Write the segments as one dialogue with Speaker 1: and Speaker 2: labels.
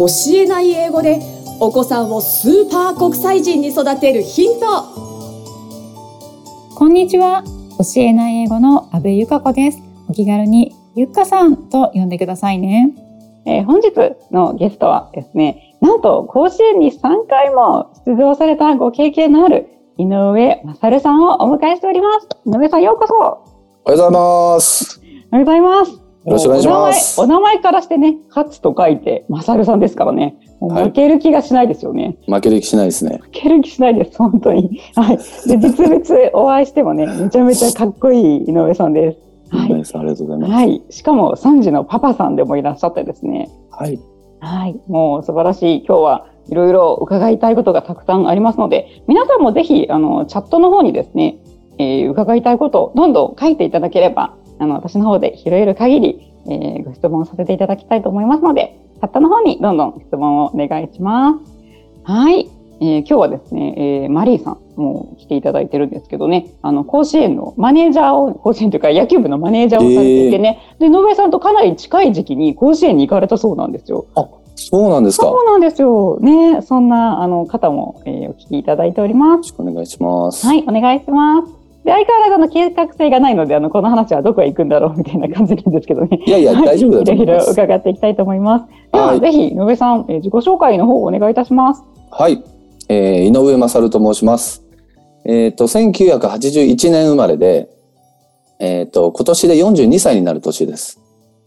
Speaker 1: 教えない英語でお子さんをスーパー国際人に育てるヒント。
Speaker 2: こんにちは。教えない英語の阿部由香子です。お気軽にゆっかさんと呼んでくださいね、
Speaker 3: えー、本日のゲストはですねなんと甲子園に3回も出場されたご経験のある井上勝さんをお迎えしております。井上さんようこそ。
Speaker 4: おはようございます。
Speaker 3: おはようございます
Speaker 4: よろしくお願いします。
Speaker 3: お名前からしてね勝つと書いて勝さんですからね。負ける気がしないですよね、
Speaker 4: はい、負ける気しないですね。
Speaker 3: 負ける気しないです本当に。はい。で実物お会いしてもねめちゃめちゃかっこいい井上さんです。
Speaker 4: はい、ありがとうございます。
Speaker 3: はい、しかも3児のパパさんでもいらっしゃってですね。
Speaker 4: はい。
Speaker 3: はい、もう素晴らしい。今日はいろいろ伺いたいことがたくさんありますので、皆さんもぜひ、あの、チャットの方にですね、えー、伺いたいことをどんどん書いていただければ、あの、私の方で拾える限り、えー、ご質問させていただきたいと思いますので、チャットの方にどんどん質問をお願いします。はい。えー、今日はですね、えー、マリーさんも来ていただいてるんですけどね、あの、甲子園のマネージャーを、甲子園というか野球部のマネージャーをされていてね、えー、で、野上さんとかなり近い時期に甲子園に行かれたそうなんですよ。
Speaker 4: あ、そうなんですか。
Speaker 3: そうなんですよ。ね、そんな、あの、方も、えー、お聞きいただいております。よろ
Speaker 4: しくお願いします。
Speaker 3: はい、お願いします。で、相変わらずの計画性がないので、あの、この話はどこへ行くんだろうみたいな感じなんですけどね。
Speaker 4: いやいや、大丈夫だと思います。
Speaker 3: いろいろ伺っていきたいと思います。では、はい、ぜひ、野上さん、えー、自己紹介の方をお願いいたします。
Speaker 4: はい。えー、井上勝と申します。えっ、ー、と、1981年生まれで、えっ、ー、と、今年で42歳になる年です。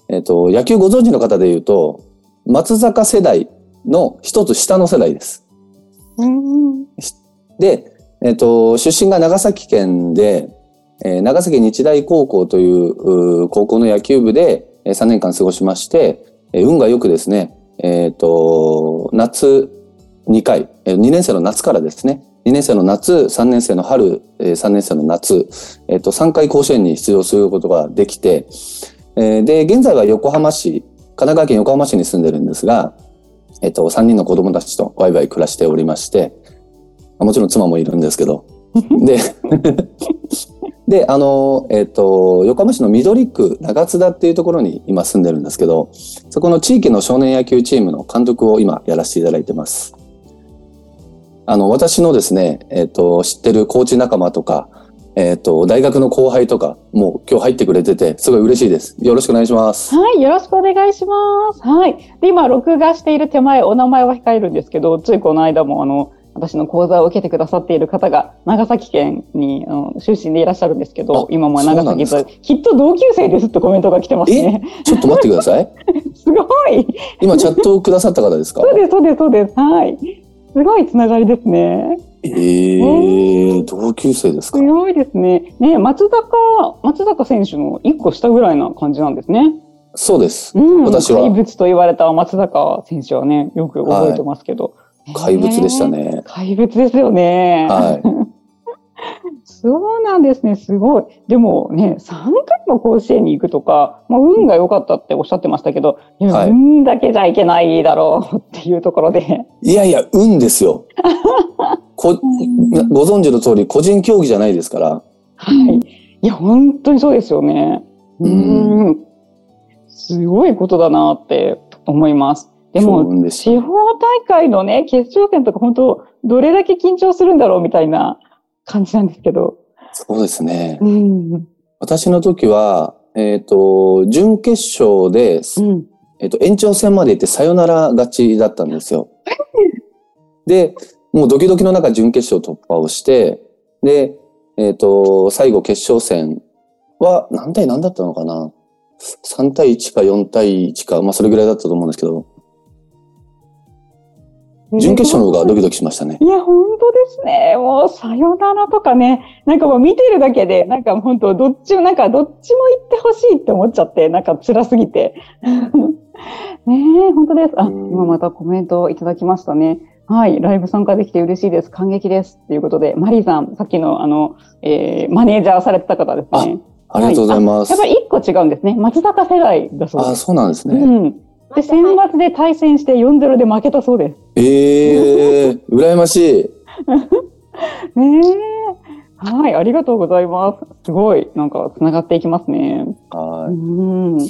Speaker 4: えっ、ー、と、野球ご存知の方で言うと、松坂世代の一つ下の世代です。で、えっ、と、出身が長崎県で、えー、長崎日大高校という高校の野球部で3年間過ごしまして、えー、運がよくですね、えっ、と、夏2回、2年生の夏からですね、2年生の夏、3年生の春、3年生の夏、えっと、3回甲子園に出場することができて、で、現在は横浜市、神奈川県横浜市に住んでるんですが、えっと、3人の子供たちとワイワイ暮らしておりまして、もちろん妻もいるんですけど、で、で、あの、えっ、と、横浜市の緑区長津田っていうところに今住んでるんですけど、そこの地域の少年野球チームの監督を今やらせていただいてます。あの、私のですね、えっ、ー、と、知ってるコーチ仲間とか、えっ、ー、と、大学の後輩とか、もう今日入ってくれてて、すごい嬉しいです。よろしくお願いします。
Speaker 3: はい、よろしくお願いします。はい。で、今、録画している手前、お名前は控えるんですけど、ついこの間も、あの、私の講座を受けてくださっている方が、長崎県に、出身でいらっしゃるんですけど、今も長崎と、きっと同級生ですとコメントが来てますね。
Speaker 4: ちょっと待ってください。
Speaker 3: すごい。
Speaker 4: 今、チャットをくださった方ですか？
Speaker 3: そうです、そうです、そうです。はい。すごいつながりですね。
Speaker 4: ええー、同級生ですか？
Speaker 3: すごいですね。ね、松坂、松坂選手の一個下ぐらいな感じなんですね。
Speaker 4: そうです。
Speaker 3: うん、私は。怪物と言われた松坂選手はね、よく覚えてますけど。
Speaker 4: はい、怪物でしたね。
Speaker 3: 怪物ですよね。
Speaker 4: はい。
Speaker 3: そうなんですね。すごい。でもね、3回も甲子園に行くとか、まあ、運が良かったっておっしゃってましたけど、いや、はい、運だけじゃいけないだろうっていうところで。
Speaker 4: いやいや、運ですよ。こご存知の通り、個人競技じゃないですから。
Speaker 3: はい。いや、本当にそうですよね。うん。すごいことだなって思います。でも、地方大会のね、決勝戦とか本当、どれだけ緊張するんだろうみたいな感じなんですけど。
Speaker 4: そうですね。うん、私の時は、えっ、ー、と、準決勝で、うん、えっ、と、延長戦まで行ってサヨナラ勝ちだったんですよ。で、もうドキドキの中準決勝突破をして、で、えっ、ー、と、最後決勝戦は何対何だったのかな ?3 対1か4対1か、まあそれぐらいだったと思うんですけど、準決勝の方がドキドキしましたね。
Speaker 3: いや、本当ですね。もう、さよならとかね、なんかもう見てるだけで、なんか本当、どっちも、なんかどっちも行ってほしいって思っちゃって、なんか辛すぎて。ねえ、本当です。あ、今またコメントをいただきましたね。はい、ライブ参加できて嬉しいです。感激です。ということで、マリーさん、さっきの、あの、えー、マネージャーされてた方ですね。
Speaker 4: ありがとうございます。
Speaker 3: はい、やっぱり一個違うんですね。松坂世代だそうです。
Speaker 4: あ、そうなんですね。
Speaker 3: うん。で、選抜で対戦して4-0で負けたそうです。
Speaker 4: ええー、羨ましい。
Speaker 3: ねえ。はい、ありがとうございます。すごい、なんか、つながっていきますね。
Speaker 4: はい。うん。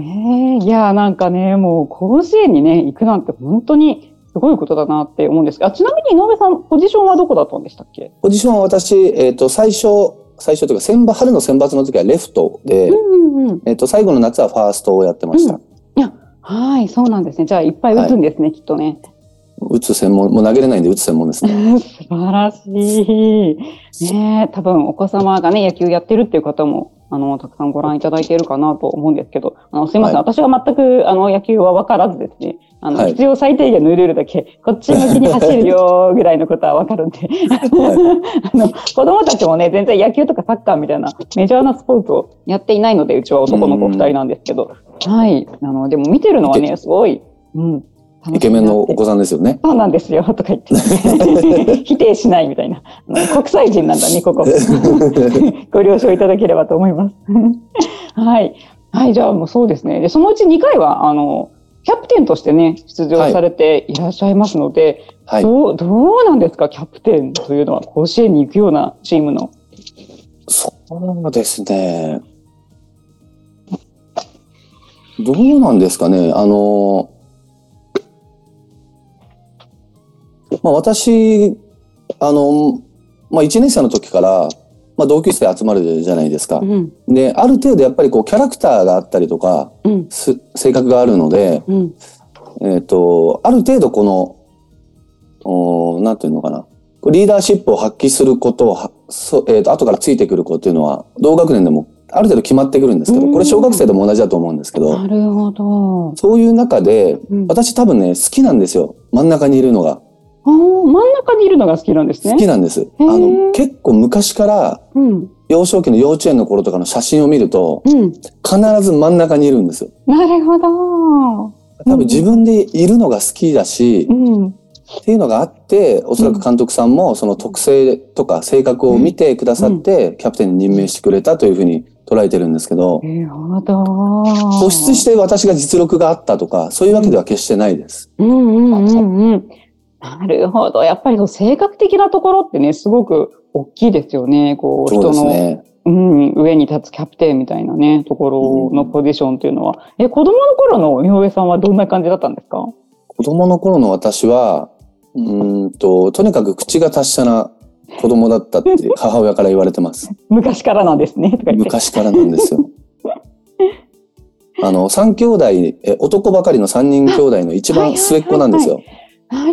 Speaker 3: ええいや、なんかね、もう甲子園にね、行くなんて本当にすごいことだなって思うんですが、あちなみに井上さん、ポジションはどこだったんでしたっけ？
Speaker 4: ポジションは私、えっ、と、最初、最初というか、選抜、春の選抜の時はレフトで、
Speaker 3: うんうんうん。
Speaker 4: えっ、と、最後の夏はファーストをやってました。
Speaker 3: うんはい、そうなんですね。じゃあ、いっぱい打つんですね、きっとね。
Speaker 4: 打つ専門、もう投げれないんで打つ専門ですね。
Speaker 3: 素晴らしい。ねえ多分お子様がね、野球やってるっていう方も、あの、たくさんご覧いただいているかなと思うんですけど、あの、すいません。
Speaker 4: はい
Speaker 3: 私が全く、あの、野球は分からずですね、あの、
Speaker 4: はい
Speaker 3: 必要最低限のルールだけ、こっち向きに走るよぐらいのことは分かるんで、あの、子供たちもね、全然野球とかサッカーみたいなメジャーなスポーツをやっていないので、うちは男の子二人なんですけど、はい。あの、でも見てるのはね、すごい、うん。
Speaker 4: イケメンのお子さんですよね。
Speaker 3: そうなんですよ、とか言って。否定しないみたいな。国際人なんだね、ここ。ご了承いただければと思います。はい。はい、じゃあもうそうですね。で、そのうち2回は、あの、キャプテンとしてね、出場されていらっしゃいますので、
Speaker 4: はい。
Speaker 3: どう、どうなんですか、キャプテンというのは、甲子園に行くようなチームの。
Speaker 4: そうですね。どうなんですかね。あの、まあ私、あの、まあ1年生の時から、まあ同級生集まるじゃないですか
Speaker 3: う。ん、
Speaker 4: で、ある程度やっぱりこうキャラクターがあったりとか、
Speaker 3: うん、
Speaker 4: す性格があるので、
Speaker 3: うん、
Speaker 4: えっ、と、ある程度この、おーなんていうのかな。リーダーシップを発揮することをは、そえっ、と、後からついてくる子っていうのは、同学年でもある程度決まってくるんですけど、
Speaker 3: うん
Speaker 4: これ小学生でも同じだと思うんですけど、
Speaker 3: なるほど。
Speaker 4: そういう中で、
Speaker 3: うん、
Speaker 4: 私多分ね、好きなんですよ。真ん中にいるのが。
Speaker 3: 真ん中にいるのが好きなんですね。
Speaker 4: 好きなんです。あ
Speaker 3: ー
Speaker 4: の、結構昔から、
Speaker 3: うん、
Speaker 4: 幼少期の幼稚園の頃とかの写真を見ると、
Speaker 3: うん。
Speaker 4: 必ず真ん中にいるんですよ。
Speaker 3: なるほど。
Speaker 4: 多分自分でいるのが好きだし、
Speaker 3: うん。
Speaker 4: っていうのがあって、おそらく監督さんもその特性とか性格を見てくださって、キャプテンに任命してくれたというふうに捉えてるんですけど、
Speaker 3: なるほど。
Speaker 4: 突出して私が実力があったとか、そういうわけでは決してないです。
Speaker 3: うんうんうんうん。なるほど。やっぱりその性格的なところってね、すごく大きいですよね。こう、人の、
Speaker 4: ね。
Speaker 3: うん、上に立つキャプテンみたいなね、ところのポジションっていうのは。え、子供の頃の井上さんはどんな感じだったんですか？
Speaker 4: 子供の頃の私は、うーんと、とにかく口が達者な子供だったって母親から言われてます。
Speaker 3: 昔からなんですね。
Speaker 4: 昔からなんですよ。あの、三兄弟、え男ばかりの三人兄弟の一番末っ子なんですよ。
Speaker 3: なる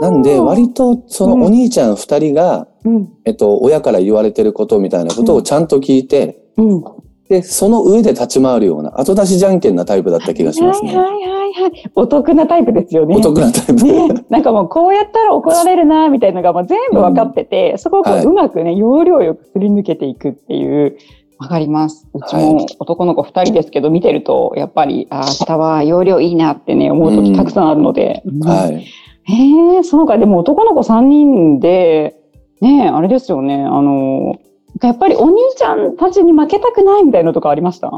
Speaker 3: ほど。
Speaker 4: なんで、割とそのお兄ちゃん二人が、
Speaker 3: うん、
Speaker 4: えっと、親から言われてることみたいなことをちゃんと聞いて、
Speaker 3: うん。
Speaker 4: で、その上で立ち回るような、後出しじゃんけんなタイプだった気がしますね。
Speaker 3: はいはいはいはい。お得なタイプですよね。
Speaker 4: お得なタイプ。
Speaker 3: ね、なんかもうこうやったら怒られるなみたいなのがもう全部分かってて、そこをこう,、
Speaker 4: はいう
Speaker 3: まくね要領よくすり抜けていくっていうわかりますうち
Speaker 4: は
Speaker 3: も男の子2人ですけど見てるとやっぱりあー明日は要領いいなってね思う時たくさんあるので、
Speaker 4: はい。
Speaker 3: へえそうかでも男の子3人でねあれですよねあのやっぱりお兄ちゃんたちに負けたくないみたいなのとかありました？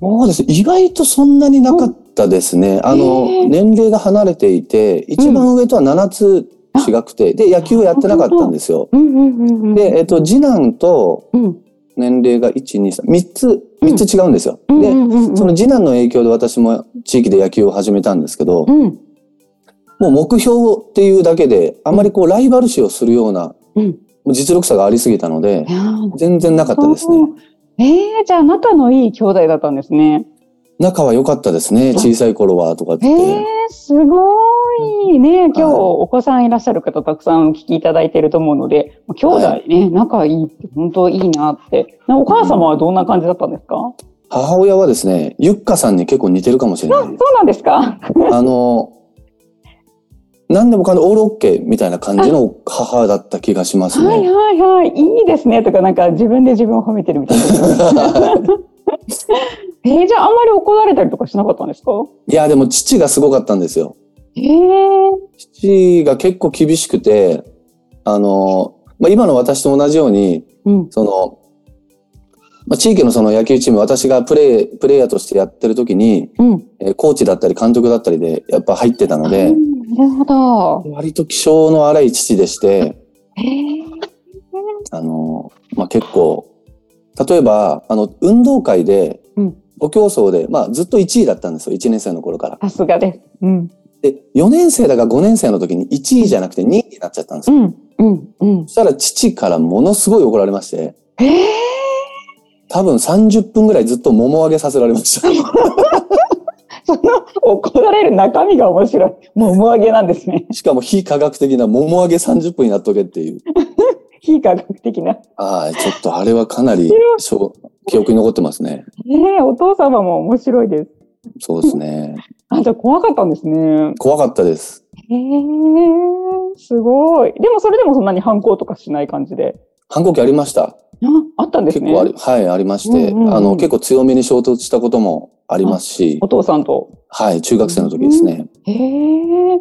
Speaker 4: そうです。意外とそんなになかったですね。あの、年齢が離れていて、一番上とは7つ違くて、で、野球をやってなかったんですよ。
Speaker 3: うんうんうんうん
Speaker 4: で、えっと、次男と
Speaker 3: うん。
Speaker 4: 年齢が1、2、3、3つ、3つ違うんですよ。で、
Speaker 3: うんうんうんうん。
Speaker 4: その次男の影響で私も地域で野球を始めたんですけど、
Speaker 3: うん。
Speaker 4: もう目標っていうだけで、あまりこうライバル視をするような、
Speaker 3: うん
Speaker 4: 実力差がありすぎたので全然なかったですね。
Speaker 3: ええじゃあ仲のいい兄弟だったんですね。
Speaker 4: 仲は良かったですね。小さい頃はとかって
Speaker 3: え
Speaker 4: 言って。
Speaker 3: えすごいね。今日
Speaker 4: はい
Speaker 3: お子さんいらっしゃる方たくさんお聞きいただいていると思うので、兄弟ね、仲いいって本当いいなって。なお母様はどんな感じだったんですか、
Speaker 4: 母親はですね、ゆっかさんに結構似てるかもしれない。
Speaker 3: そうなんですか
Speaker 4: あの、何でもかんでオールオッケーみたいな感じの母だった気がします
Speaker 3: はい
Speaker 4: ね。
Speaker 3: はいはい。いいですね。とかなんか自分で自分を褒めてるみたいな。えー、じゃああんまり怒られたりとかしなかったんですか？
Speaker 4: いや、でも父がすごかったんですよ。
Speaker 3: ええ
Speaker 4: 父が結構厳しくて、あの、まあ、今の私と同じように、
Speaker 3: うん。
Speaker 4: その、まあ、地域のその野球チーム、私がプレイ、プレイヤーとしてやってる時に、
Speaker 3: うん。
Speaker 4: えーコーチだったり監督だったりでやっぱ入ってたので、
Speaker 3: うんなるほど。
Speaker 4: 割と気性の荒い父でして、
Speaker 3: ええ
Speaker 4: あの、まあ、結構、例えば、あの、運動会で
Speaker 3: うん、
Speaker 4: 徒競走で、まあずっと1位だったんですよ。1年生の頃から。
Speaker 3: さすがです。うん。
Speaker 4: で、4年生だか5年生の時に1位じゃなくて2位になっちゃったんですよ。
Speaker 3: うん。うん。うん
Speaker 4: そ。したら父からものすごい怒られまして、
Speaker 3: ええ
Speaker 4: 多分30分ぐらいずっと桃上げさせられました。
Speaker 3: その怒られる中身が面白い。もう思上げなんですね。
Speaker 4: しかも非科学的な桃上げ30分やっとけっていう。
Speaker 3: 非科学的な。
Speaker 4: はい、ちょっとあれはかなり記憶に残ってますね。
Speaker 3: ええお父様も面白いです。
Speaker 4: そうですね。
Speaker 3: あ、じゃあ怖かったんですね。
Speaker 4: 怖かったです。
Speaker 3: へえすごい。でもそれでもそんなに反抗とかしない感じで。
Speaker 4: 反抗期ありました。
Speaker 3: あ、あったんですね。
Speaker 4: 結構あり、はい、ありまして、
Speaker 3: うんうんうん
Speaker 4: あの、結構強めに衝突したこともありますし
Speaker 3: お、父さんと？
Speaker 4: はい、中学生の時ですね。
Speaker 3: へえ。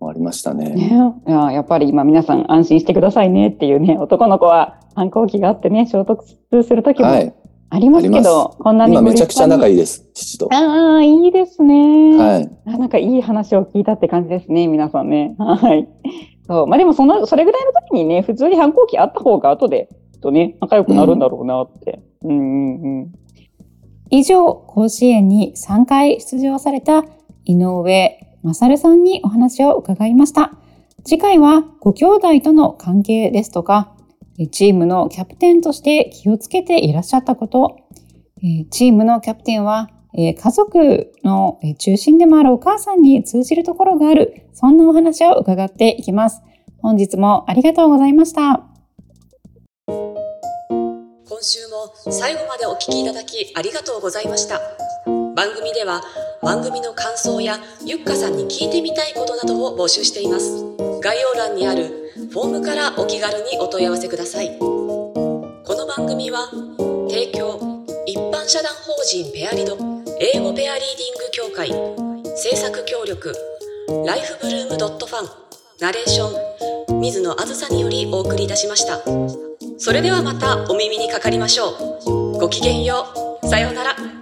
Speaker 4: ありましたね。
Speaker 3: ね、いややっぱり今皆さん安心してくださいねっていうね、男の子は反抗期があってね、衝突する時も
Speaker 4: はい。
Speaker 3: ありますけど、こんなに
Speaker 4: 今めちゃくちゃ仲
Speaker 3: いい。
Speaker 4: です、父と。
Speaker 3: ああ、いいですね。
Speaker 4: はい。
Speaker 3: あなんかいい話を聞いたって感じですね、皆さんね。はい。そう。まあでもその、それぐらいの時にね、普通に反抗期あった方が後で、とね、仲良くなるんだろうなって。うん、うん、
Speaker 2: 以上、甲子園に3回出場された井上勝さんにお話を伺いました。次回はご兄弟との関係ですとか、チームのキャプテンとして気をつけていらっしゃったこと、チームのキャプテンは、えー家族の中心でもあるお母さんに通じるところがある、そんなお話を伺っていきます。本日もありがとうございました。
Speaker 1: 今週も最後までお聞きいただきありがとうございました番組では番組の感想やゆっかさんに聞いてみたいことなどを募集しています概要欄にあるフォームからお気軽にお問い合わせくださいこの番組は提供一般社団法人ペアリド英語ペアリーディング協会制作協力ライフブルームドットファンナレーション水野あずさによりお送りいたしましたそれではまたお耳にかかりましょう。ごきげんよう。さようなら。